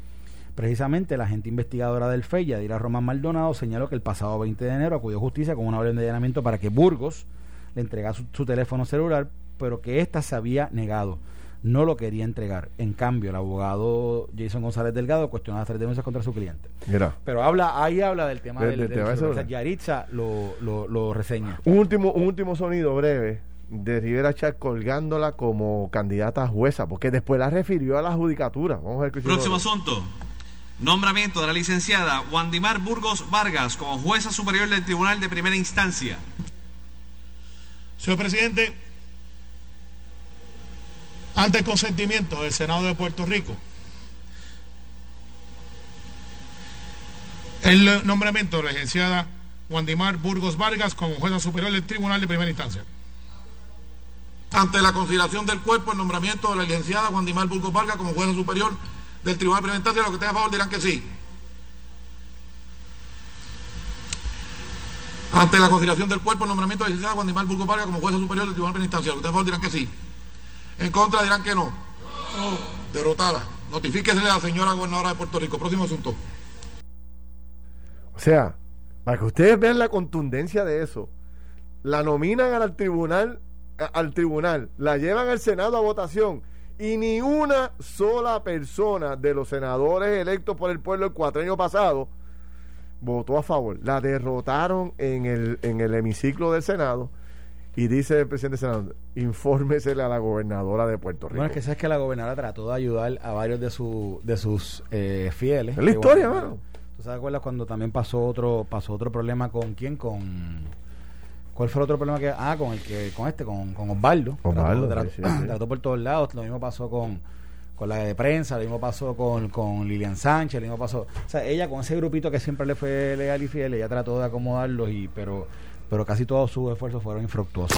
Precisamente la agente investigadora del FEI, Yadira Román Maldonado, señaló que el pasado 20 de enero acudió a justicia con una orden de allanamiento para que Burgos le entregara su, su teléfono celular, pero que ésta se había negado. No lo quería entregar. En cambio, el abogado Jason González Delgado cuestionó las tres denuncias contra su cliente. Mira. Pero habla, ahí habla del tema Del- del, del del. Yaritza lo, lo, lo reseña. Un último, un último sonido breve de Rivera Chat colgándola como candidata a jueza, porque después la refirió a la judicatura. Vamos a ver qué Próximo asunto. Nombramiento de la licenciada Wandimar Burgos Vargas como jueza superior del Tribunal de Primera Instancia. Señor presidente, ante el consentimiento del Senado de Puerto Rico, el nombramiento de la licenciada Wandimar Burgos Vargas como jueza superior del Tribunal de Primera Instancia. Ante la consideración del cuerpo, el nombramiento de la licenciada Wandimar Burgos Vargas como jueza superior del Tribunal de Primera Instancia, los que estén a favor dirán que sí. Ante la consideración del cuerpo, el nombramiento de la licenciada Wandimar Burgos Vargas como jueza superior del Tribunal de Primera Instancia, los que estén a favor dirán que sí. En contra dirán que no. Derrotada. Notifíquese a la señora gobernadora de Puerto Rico. Próximo asunto. O sea, para que ustedes vean la contundencia de eso, la nominan al tribunal, al tribunal, la llevan al Senado a votación y ni una sola persona de los senadores electos por el pueblo el cuatrenio pasado votó a favor. La derrotaron en el, en el hemiciclo del Senado y dice el presidente del Senado, infórmesele a la gobernadora de Puerto Rico. Bueno, es que sabes que la gobernadora trató de ayudar a varios de, su, de sus eh, fieles. Es la historia, bueno, mano. ¿Tú sabes cuando también pasó otro pasó otro problema con quién? Con ¿Cuál fue el otro problema que ah con el que con este con, con Osvaldo? Osvaldo, trató, sí, trató- sí, sí. trató por todos lados, lo mismo pasó con con la de prensa, lo mismo pasó con, con Lilian Sánchez, lo mismo pasó, o sea, ella con ese grupito que siempre le fue leal y fiel, ella trató de acomodarlos y pero pero casi todos sus esfuerzos fueron infructuosos.